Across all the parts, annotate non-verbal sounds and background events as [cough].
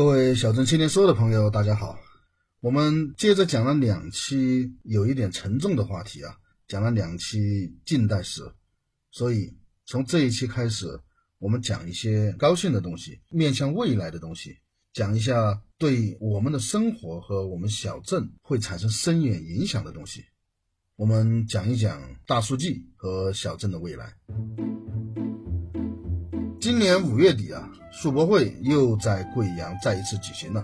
各位小镇青年说的朋友，大家好。我们接着讲了两期有一点沉重的话题啊，讲了两期近代史，所以从这一期开始，我们讲一些高兴的东西，面向未来的东西，讲一下对我们的生活和我们小镇会产生深远影响的东西。我们讲一讲大数据和小镇的未来。今年五月底啊，数博会又在贵阳再一次举行了。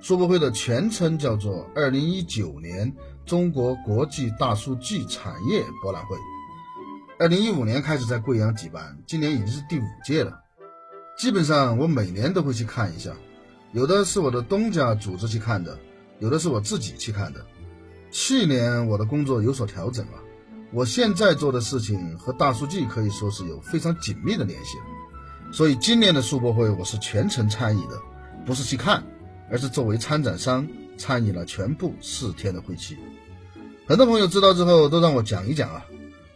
数博会的全称叫做二零一九年中国国际大数据产业博览会。二零一五年开始在贵阳举办，今年已经是第五届了。基本上我每年都会去看一下，有的是我的东家组织去看的，有的是我自己去看的。去年我的工作有所调整了，我现在做的事情和大数据可以说是有非常紧密的联系，所以今年的数博会我是全程参与的，不是去看。而是作为参展商参与了全部四天的会期，很多朋友知道之后都让我讲一讲啊。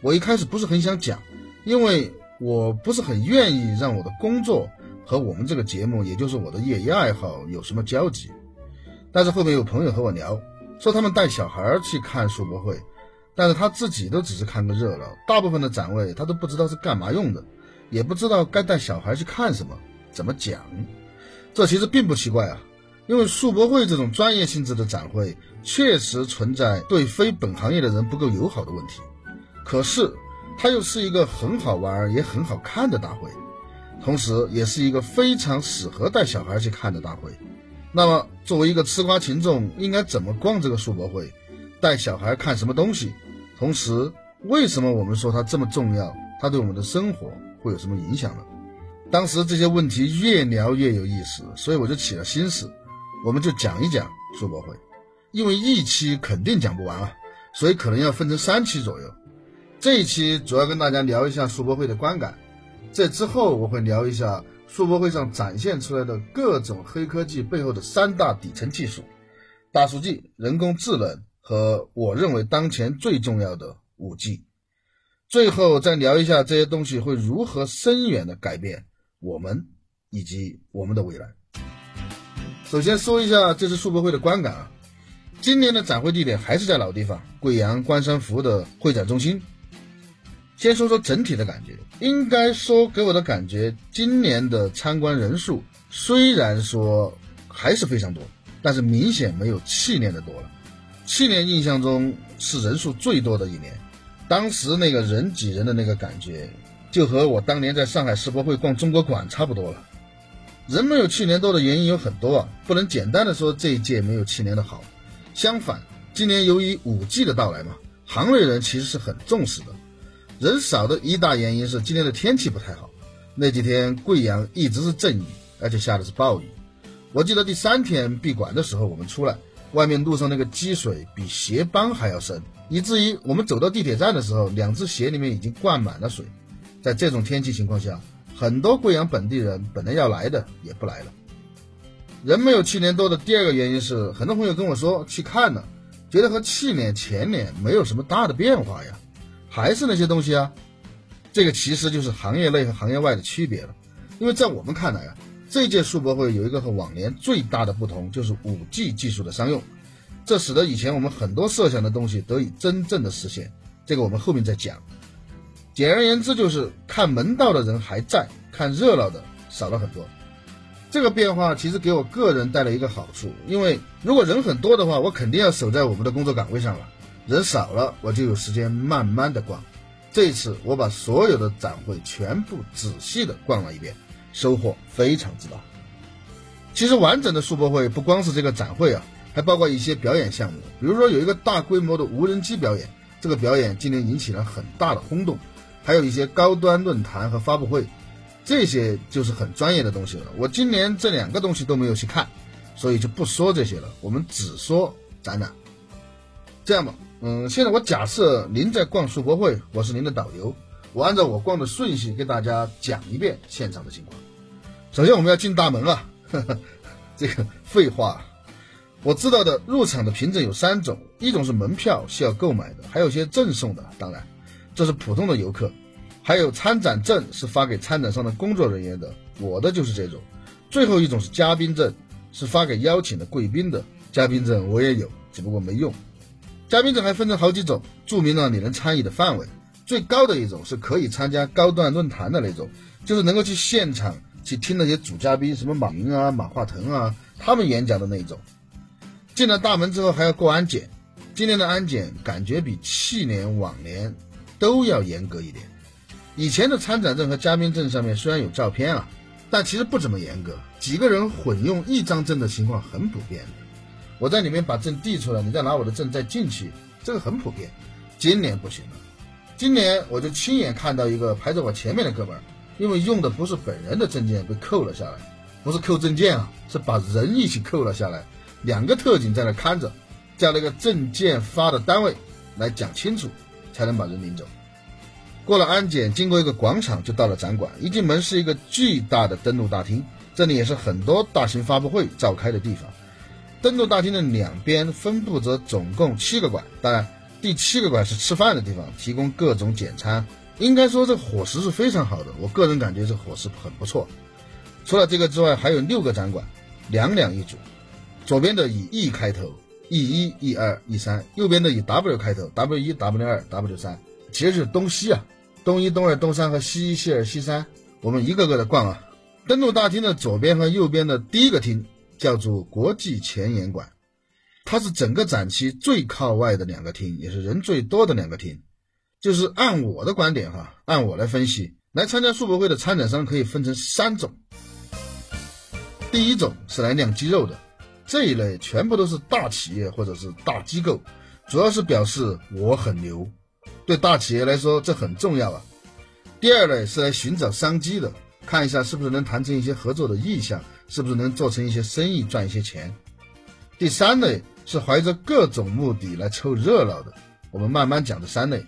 我一开始不是很想讲，因为我不是很愿意让我的工作和我们这个节目，也就是我的业余爱好有什么交集。但是后面有朋友和我聊，说他们带小孩去看世博会，但是他自己都只是看个热闹，大部分的展位他都不知道是干嘛用的，也不知道该带小孩去看什么，怎么讲。这其实并不奇怪啊。因为数博会这种专业性质的展会，确实存在对非本行业的人不够友好的问题。可是，它又是一个很好玩也很好看的大会，同时也是一个非常适合带小孩去看的大会。那么，作为一个吃瓜群众，应该怎么逛这个数博会？带小孩看什么东西？同时，为什么我们说它这么重要？它对我们的生活会有什么影响呢？当时这些问题越聊越有意思，所以我就起了心思。我们就讲一讲数博会，因为一期肯定讲不完啊，所以可能要分成三期左右。这一期主要跟大家聊一下数博会的观感，这之后我会聊一下数博会上展现出来的各种黑科技背后的三大底层技术：大数据、人工智能和我认为当前最重要的五 G。最后再聊一下这些东西会如何深远的改变我们以及我们的未来。首先说一下这次数博会的观感啊，今年的展会地点还是在老地方贵阳关山湖的会展中心。先说说整体的感觉，应该说给我的感觉，今年的参观人数虽然说还是非常多，但是明显没有去年的多了。去年印象中是人数最多的一年，当时那个人挤人的那个感觉，就和我当年在上海世博会逛中国馆差不多了。人没有去年多的原因有很多啊，不能简单的说这一届没有去年的好。相反，今年由于五 G 的到来嘛，行内人其实是很重视的。人少的一大原因是今年的天气不太好，那几天贵阳一直是阵雨，而且下的是暴雨。我记得第三天闭馆的时候，我们出来，外面路上那个积水比鞋帮还要深，以至于我们走到地铁站的时候，两只鞋里面已经灌满了水。在这种天气情况下。很多贵阳本地人本来要来的也不来了，人没有去年多的第二个原因是，很多朋友跟我说去看了，觉得和去年前年没有什么大的变化呀，还是那些东西啊。这个其实就是行业内和行业外的区别了。因为在我们看来啊，这届数博会有一个和往年最大的不同，就是五 G 技术的商用，这使得以前我们很多设想的东西得以真正的实现。这个我们后面再讲。简而言之，就是看门道的人还在，看热闹的少了很多。这个变化其实给我个人带来一个好处，因为如果人很多的话，我肯定要守在我们的工作岗位上了；人少了，我就有时间慢慢的逛。这一次，我把所有的展会全部仔细的逛了一遍，收获非常之大。其实完整的数博会不光是这个展会啊，还包括一些表演项目，比如说有一个大规模的无人机表演，这个表演今年引起了很大的轰动。还有一些高端论坛和发布会，这些就是很专业的东西了。我今年这两个东西都没有去看，所以就不说这些了。我们只说展览。这样吧，嗯，现在我假设您在逛世博会，我是您的导游，我按照我逛的顺序给大家讲一遍现场的情况。首先我们要进大门了，呵 [laughs] 呵这个废话。我知道的入场的凭证有三种，一种是门票需要购买的，还有些赠送的，当然这是普通的游客，还有参展证是发给参展商的工作人员的，我的就是这种。最后一种是嘉宾证，是发给邀请的贵宾的。嘉宾证我也有，只不过没用。嘉宾证还分成好几种，注明了你能参与的范围。最高的一种是可以参加高端论坛的那种，就是能够去现场去听那些主嘉宾，什么马云啊、马化腾啊，他们演讲的那种。进了大门之后还要过安检，今年的安检感觉比去年往年都要严格一点。以前的参展证和嘉宾证上面虽然有照片啊，但其实不怎么严格，几个人混用一张证的情况很普遍的。我在里面把证递出来，你再拿我的证再进去，这个很普遍。今年不行了，今年我就亲眼看到一个排在我前面的哥们儿，因为用的不是本人的证件被扣了下来，不是扣证件啊，是把人一起扣了下来。两个特警在那看着，叫那个证件发的单位来讲清楚，才能把人领走。过了安检，经过一个广场就到了展馆。一进门是一个巨大的登陆大厅，这里也是很多大型发布会召开的地方。登陆大厅的两边分布着总共七个馆，当然第七个馆是吃饭的地方，提供各种简餐。应该说这伙食是非常好的，我个人感觉这伙食很不错。除了这个之外，还有六个展馆，两两一组。左边的以 E 开头，E 一、E 二、E 三；右边的以 W 开头，W 一、W 二、W 三。其实是东西啊，东一、东二、东三和西一、西二、西三。我们一个个的逛啊。登陆大厅的左边和右边的第一个厅叫做国际前沿馆，它是整个展区最靠外的两个厅，也是人最多的两个厅。就是按我的观点哈，按我来分析，来参加世博会的参展商可以分成三种。第一种是来亮肌肉的。这一类全部都是大企业或者是大机构，主要是表示我很牛，对大企业来说这很重要啊。第二类是来寻找商机的，看一下是不是能谈成一些合作的意向，是不是能做成一些生意赚一些钱。第三类是怀着各种目的来凑热闹的，我们慢慢讲这三类。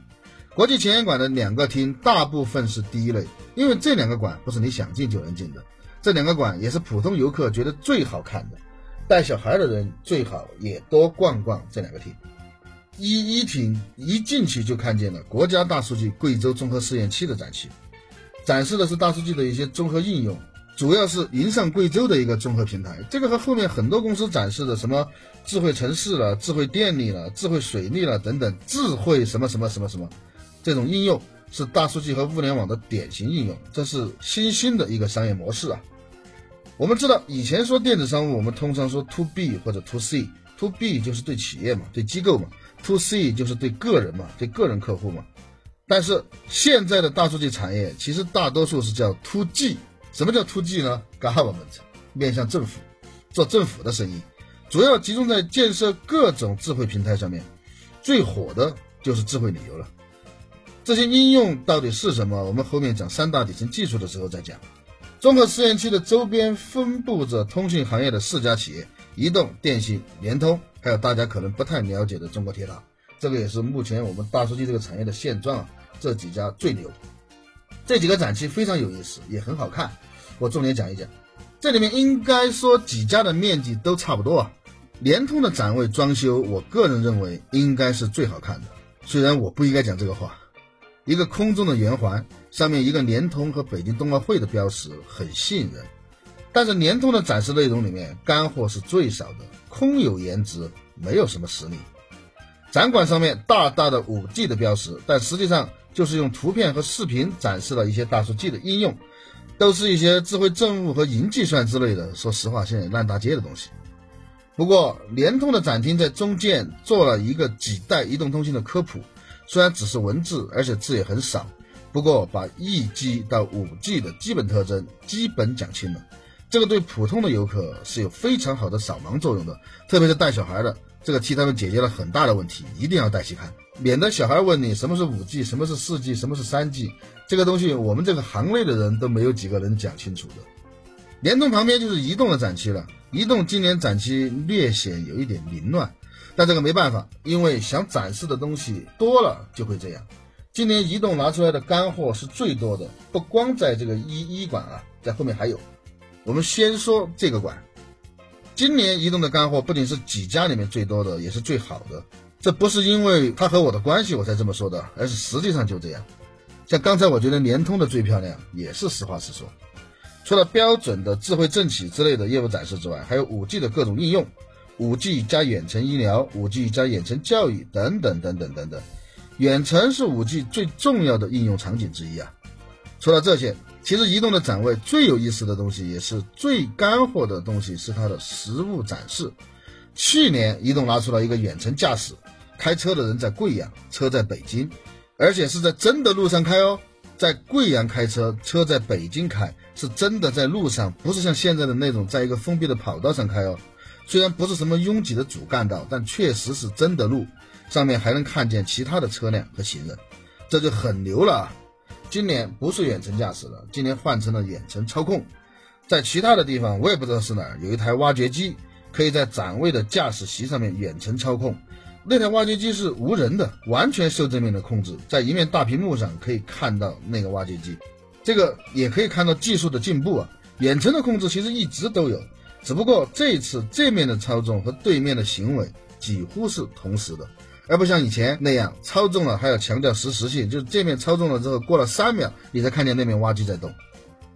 国际前沿馆的两个厅大部分是第一类，因为这两个馆不是你想进就能进的，这两个馆也是普通游客觉得最好看的。带小孩的人最好也多逛逛这两个厅。一一厅一进去就看见了国家大数据贵州综合试验区的展区，展示的是大数据的一些综合应用，主要是云上贵州的一个综合平台。这个和后面很多公司展示的什么智慧城市了、智慧电力了、智慧水利了等等智慧什么什么什么什么这种应用，是大数据和物联网的典型应用。这是新兴的一个商业模式啊。我们知道，以前说电子商务，我们通常说 to B 或者 to C。to B 就是对企业嘛，对机构嘛；to C 就是对个人嘛，对个人客户嘛。但是现在的大数据产业，其实大多数是叫 to G。什么叫 to G 呢？Government 面向政府，做政府的生意，主要集中在建设各种智慧平台上面。最火的就是智慧旅游了。这些应用到底是什么？我们后面讲三大底层技术的时候再讲。综合试验区的周边分布着通信行业的四家企业：移动、电信、联通，还有大家可能不太了解的中国铁塔。这个也是目前我们大数据这个产业的现状啊。这几家最牛。这几个展区非常有意思，也很好看。我重点讲一讲。这里面应该说几家的面积都差不多啊。联通的展位装修，我个人认为应该是最好看的。虽然我不应该讲这个话。一个空中的圆环，上面一个联通和北京冬奥会的标识，很吸引人。但是联通的展示内容里面，干货是最少的，空有颜值，没有什么实力。展馆上面大大的五 G 的标识，但实际上就是用图片和视频展示了一些大数据的应用，都是一些智慧政务和云计算之类的。说实话，现在烂大街的东西。不过联通的展厅在中间做了一个几代移动通信的科普。虽然只是文字，而且字也很少，不过把一 G 到五 G 的基本特征基本讲清了。这个对普通的游客是有非常好的扫盲作用的，特别是带小孩的，这个替他们解决了很大的问题。一定要带去看，免得小孩问你什么是五 G，什么是四 G，什么是三 G，这个东西我们这个行内的人都没有几个人讲清楚的。联通旁边就是移动的展区了，移动今年展区略显有一点凌乱，但这个没办法，因为想展示的东西多了就会这样。今年移动拿出来的干货是最多的，不光在这个一一馆啊，在后面还有。我们先说这个馆，今年移动的干货不仅是几家里面最多的，也是最好的。这不是因为它和我的关系我才这么说的，而是实际上就这样。像刚才我觉得联通的最漂亮，也是实话实说。除了标准的智慧政企之类的业务展示之外，还有五 G 的各种应用，五 G 加远程医疗，五 G 加远程教育等等等等等等。远程是五 G 最重要的应用场景之一啊！除了这些，其实移动的展位最有意思的东西，也是最干货的东西，是它的实物展示。去年移动拿出了一个远程驾驶，开车的人在贵阳，车在北京，而且是在真的路上开哦，在贵阳开车，车在北京开，是真的在路上，不是像现在的那种在一个封闭的跑道上开哦。虽然不是什么拥挤的主干道，但确实是真的路。上面还能看见其他的车辆和行人，这就很牛了啊！今年不是远程驾驶了，今年换成了远程操控。在其他的地方，我也不知道是哪儿，有一台挖掘机可以在展位的驾驶席上面远程操控。那台挖掘机是无人的，完全受正面的控制，在一面大屏幕上可以看到那个挖掘机。这个也可以看到技术的进步啊！远程的控制其实一直都有，只不过这次这面的操纵和对面的行为几乎是同时的。而不像以前那样操纵了还要强调实时性，就是这面操纵了之后过了三秒，你才看见那面挖机在动。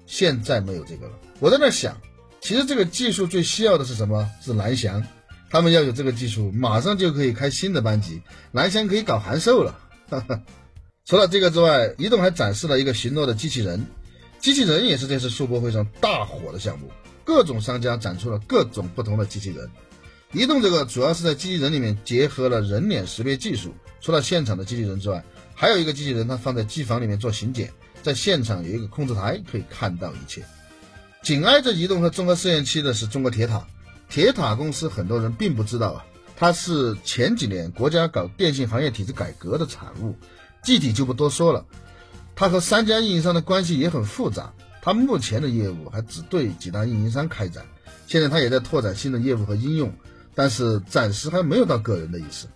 现在没有这个了。我在那想，其实这个技术最需要的是什么？是蓝翔。他们要有这个技术，马上就可以开新的班级，蓝翔可以搞函授了。[laughs] 除了这个之外，移动还展示了一个巡逻的机器人，机器人也是这次数博会上大火的项目，各种商家展出了各种不同的机器人。移动这个主要是在机器人里面结合了人脸识别技术，除了现场的机器人之外，还有一个机器人，它放在机房里面做刑检，在现场有一个控制台可以看到一切。紧挨着移动和综合试验区的是中国铁塔，铁塔公司很多人并不知道啊，它是前几年国家搞电信行业体制改革的产物，具体就不多说了。它和三家运营商的关系也很复杂，它目前的业务还只对几大运营商开展，现在它也在拓展新的业务和应用。但是暂时还没有到个人的意思。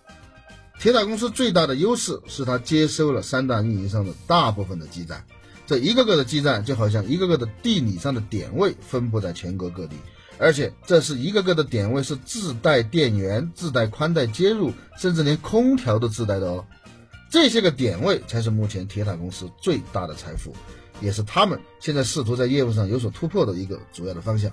铁塔公司最大的优势是它接收了三大运营商的大部分的基站，这一个个的基站就好像一个个的地理上的点位分布在全国各地，而且这是一个个的点位是自带电源、自带宽带接入，甚至连空调都自带的哦。这些个点位才是目前铁塔公司最大的财富，也是他们现在试图在业务上有所突破的一个主要的方向。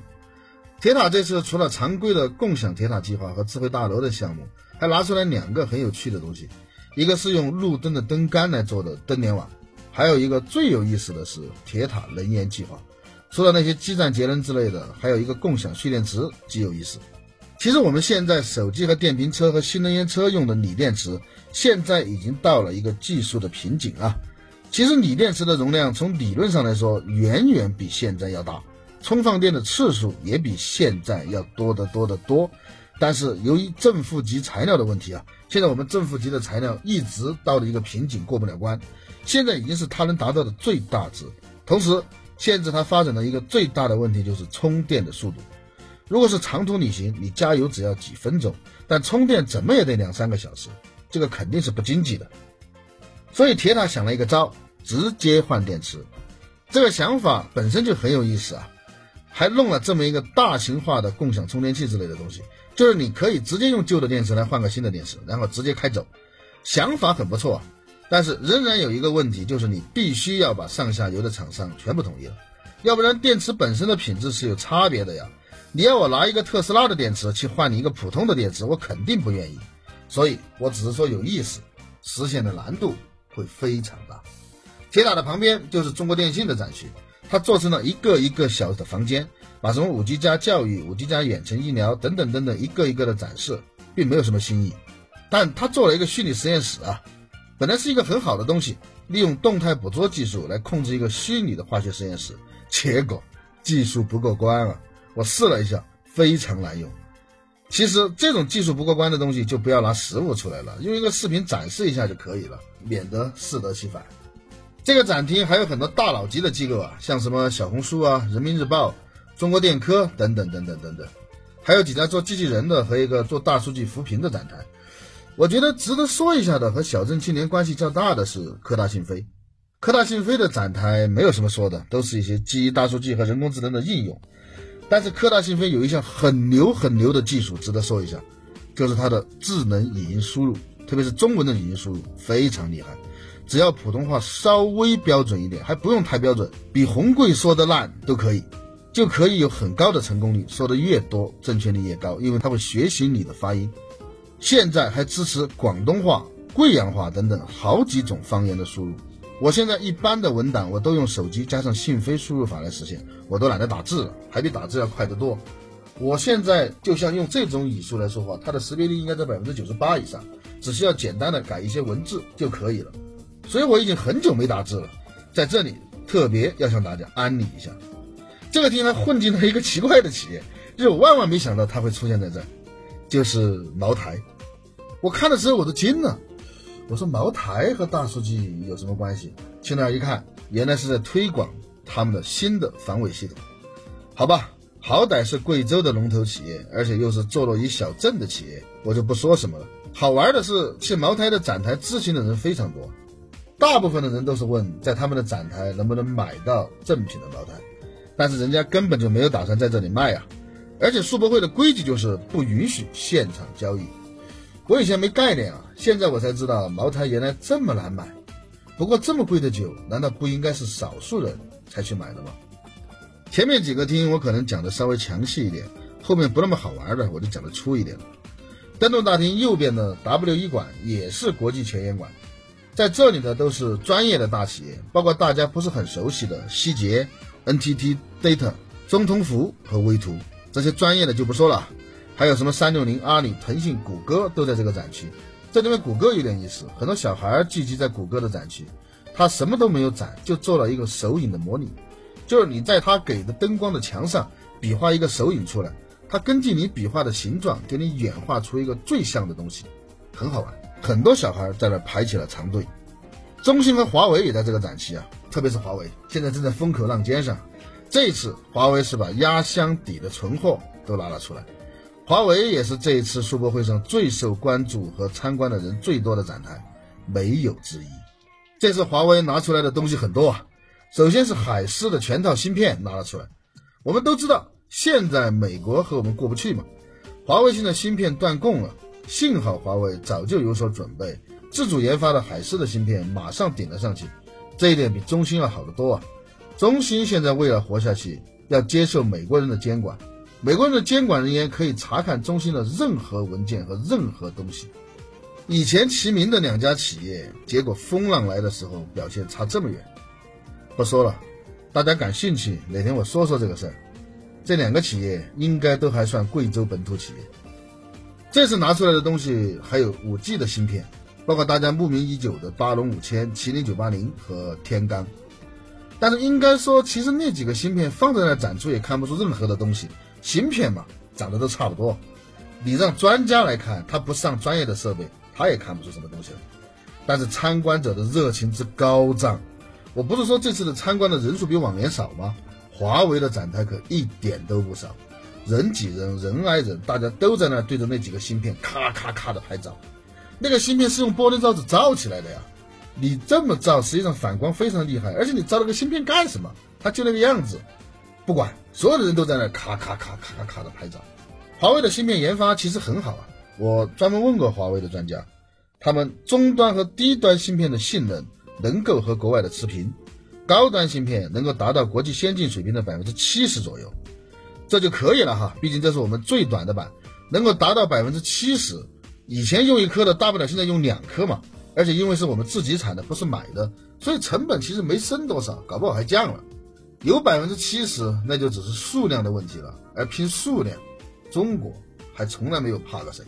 铁塔这次除了常规的共享铁塔计划和智慧大楼的项目，还拿出来两个很有趣的东西，一个是用路灯的灯杆来做的灯联网，还有一个最有意思的是铁塔能源计划。除了那些基站节能之类的，还有一个共享蓄电池，极有意思。其实我们现在手机和电瓶车和新能源车用的锂电池，现在已经到了一个技术的瓶颈啊。其实锂电池的容量从理论上来说，远远比现在要大。充放电的次数也比现在要多得多得多，但是由于正负极材料的问题啊，现在我们正负极的材料一直到了一个瓶颈，过不了关。现在已经是它能达到的最大值，同时限制它发展的一个最大的问题就是充电的速度。如果是长途旅行，你加油只要几分钟，但充电怎么也得两三个小时，这个肯定是不经济的。所以铁塔想了一个招，直接换电池。这个想法本身就很有意思啊。还弄了这么一个大型化的共享充电器之类的东西，就是你可以直接用旧的电池来换个新的电池，然后直接开走。想法很不错，但是仍然有一个问题，就是你必须要把上下游的厂商全部统一了，要不然电池本身的品质是有差别的呀。你要我拿一个特斯拉的电池去换你一个普通的电池，我肯定不愿意。所以我只是说有意思，实现的难度会非常大。铁塔的旁边就是中国电信的展区。它做成了一个一个小的房间，把什么五 G 加教育、五 G 加远程医疗等等等等一个一个的展示，并没有什么新意。但它做了一个虚拟实验室啊，本来是一个很好的东西，利用动态捕捉技术来控制一个虚拟的化学实验室，结果技术不过关啊！我试了一下，非常难用。其实这种技术不过关的东西，就不要拿实物出来了，用一个视频展示一下就可以了，免得适得其反。这个展厅还有很多大佬级的机构啊，像什么小红书啊、人民日报、中国电科等等等等等等。还有几家做机器人的和一个做大数据扶贫的展台。我觉得值得说一下的和小镇青年关系较大的是科大讯飞。科大讯飞的展台没有什么说的，都是一些基于大数据和人工智能的应用。但是科大讯飞有一项很牛很牛的技术值得说一下，就是它的智能语音输入，特别是中文的语音输入非常厉害。只要普通话稍微标准一点，还不用太标准，比红贵说的烂都可以，就可以有很高的成功率。说的越多，正确率越高，因为它会学习你的发音。现在还支持广东话、贵阳话等等好几种方言的输入。我现在一般的文档我都用手机加上讯飞输入法来实现，我都懒得打字了，还比打字要快得多。我现在就像用这种语速来说话，它的识别率应该在百分之九十八以上，只需要简单的改一些文字就可以了。所以我已经很久没打字了，在这里特别要向大家安利一下，这个天还混进了一个奇怪的企业，就是我万万没想到它会出现在这，就是茅台。我看的时候我都惊了，我说茅台和大数据有什么关系？去那儿一看，原来是在推广他们的新的防伪系统。好吧，好歹是贵州的龙头企业，而且又是坐落于小镇的企业，我就不说什么了。好玩的是，去茅台的展台咨询的人非常多。大部分的人都是问在他们的展台能不能买到正品的茅台，但是人家根本就没有打算在这里卖啊！而且世博会的规矩就是不允许现场交易。我以前没概念啊，现在我才知道茅台原来这么难买。不过这么贵的酒，难道不应该是少数人才去买的吗？前面几个厅我可能讲的稍微详细一点，后面不那么好玩的我就讲的粗一点了。灯笼大厅右边的 W 一馆也是国际前沿馆。在这里的都是专业的大企业，包括大家不是很熟悉的希捷、NTT Data、中通服和威图这些专业的就不说了，还有什么三六零、阿里、腾讯、谷歌都在这个展区。这里面谷歌有点意思，很多小孩聚集在谷歌的展区，他什么都没有展，就做了一个手影的模拟，就是你在他给的灯光的墙上比划一个手影出来，他根据你比划的形状给你演化出一个最像的东西，很好玩。很多小孩在那排起了长队，中兴和华为也在这个展期啊，特别是华为现在正在风口浪尖上。这一次华为是把压箱底的存货都拿了出来，华为也是这一次世博会上最受关注和参观的人最多的展台，没有之一。这次华为拿出来的东西很多啊，首先是海思的全套芯片拿了出来。我们都知道现在美国和我们过不去嘛，华为现在芯片断供了。幸好华为早就有所准备，自主研发的海思的芯片马上顶了上去，这一点比中兴要好得多啊！中兴现在为了活下去，要接受美国人的监管，美国人的监管人员可以查看中心的任何文件和任何东西。以前齐名的两家企业，结果风浪来的时候表现差这么远。不说了，大家感兴趣，哪天我说说这个事儿。这两个企业应该都还算贵州本土企业。这次拿出来的东西还有五 G 的芯片，包括大家慕名已久的巴龙五千、麒麟九八零和天罡。但是应该说，其实那几个芯片放在那展出也看不出任何的东西。芯片嘛，长得都差不多。你让专家来看，他不上专业的设备，他也看不出什么东西来。但是参观者的热情之高涨，我不是说这次的参观的人数比往年少吗？华为的展台可一点都不少。人挤人，人挨人，大家都在那对着那几个芯片咔咔咔的拍照。那个芯片是用玻璃罩子罩起来的呀，你这么照，实际上反光非常厉害。而且你照那个芯片干什么？它就那个样子。不管，所有的人都在那咔咔咔咔咔咔的拍照。华为的芯片研发其实很好啊，我专门问过华为的专家，他们中端和低端芯片的性能能够和国外的持平，高端芯片能够达到国际先进水平的百分之七十左右。这就可以了哈，毕竟这是我们最短的版，能够达到百分之七十。以前用一颗的大不了现在用两颗嘛，而且因为是我们自己产的，不是买的，所以成本其实没升多少，搞不好还降了。有百分之七十，那就只是数量的问题了。而拼数量，中国还从来没有怕过谁。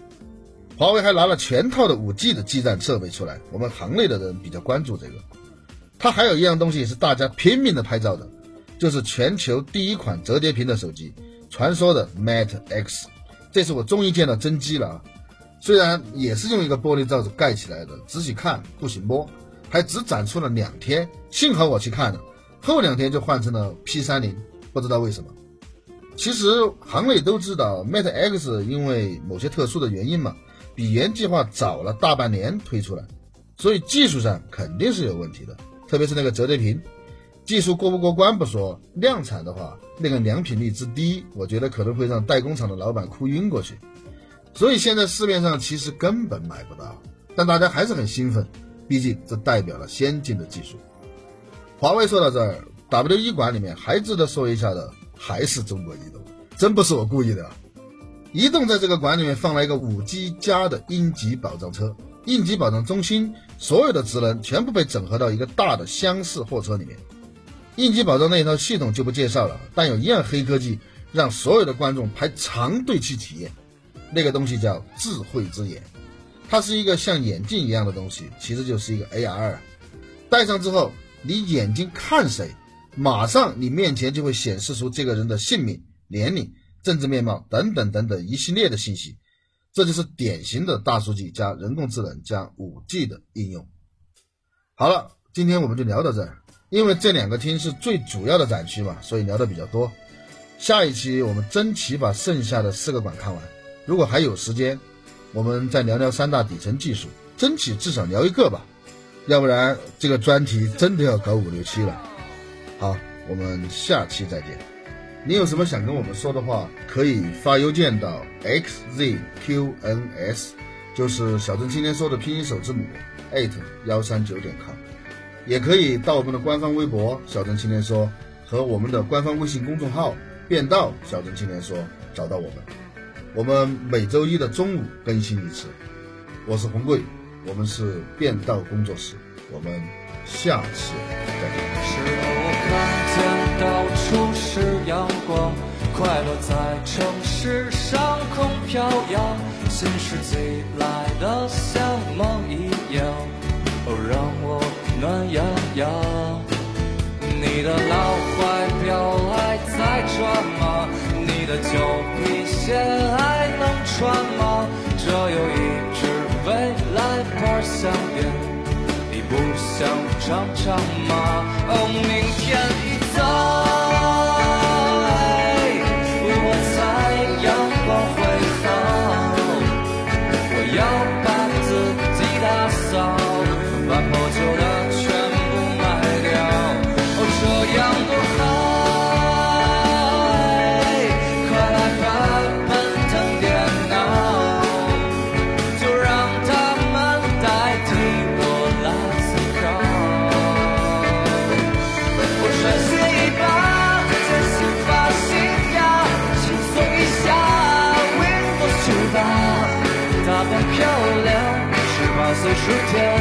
华为还拿了全套的五 G 的基站设备出来，我们行内的人比较关注这个。它还有一样东西是大家拼命的拍照的，就是全球第一款折叠屏的手机。传说的 Mate X，这次我终于见到真机了啊！虽然也是用一个玻璃罩子盖起来的，仔细看不行摸，还只展出了两天。幸好我去看了，后两天就换成了 P 三零，不知道为什么。其实行内都知道，Mate X 因为某些特殊的原因嘛，比原计划早了大半年推出来，所以技术上肯定是有问题的。特别是那个折叠屏，技术过不过关不说，量产的话，那个良品率之低，我觉得可能会让代工厂的老板哭晕过去。所以现在市面上其实根本买不到，但大家还是很兴奋，毕竟这代表了先进的技术。华为说到这儿，W 一馆里面还值得说一下的。还是中国移动，真不是我故意的。移动在这个馆里面放了一个五 G 加的应急保障车，应急保障中心所有的职能全部被整合到一个大的厢式货车里面。应急保障那一套系统就不介绍了，但有一样黑科技让所有的观众排长队去体验，那个东西叫智慧之眼，它是一个像眼镜一样的东西，其实就是一个 AR，戴上之后你眼睛看谁。马上，你面前就会显示出这个人的姓名、年龄、政治面貌等等等等一系列的信息，这就是典型的大数据加人工智能加五 G 的应用。好了，今天我们就聊到这儿，因为这两个厅是最主要的展区嘛，所以聊的比较多。下一期我们争取把剩下的四个馆看完，如果还有时间，我们再聊聊三大底层技术，争取至少聊一个吧，要不然这个专题真的要搞五六七了。好，我们下期再见。你有什么想跟我们说的话，可以发邮件到 xzqns，就是小镇青年说的拼音首字母，at 幺三九点 com，也可以到我们的官方微博小镇青年说和我们的官方微信公众号变道小镇青年说找到我们。我们每周一的中午更新一次。我是红贵，我们是变道工作室，我们下次再见。到处是阳光，快乐在城市上空飘扬，新世纪来的像梦一样，哦，让我暖洋洋。你的老怀表还在转吗想尝尝吗？哦，明天。十天。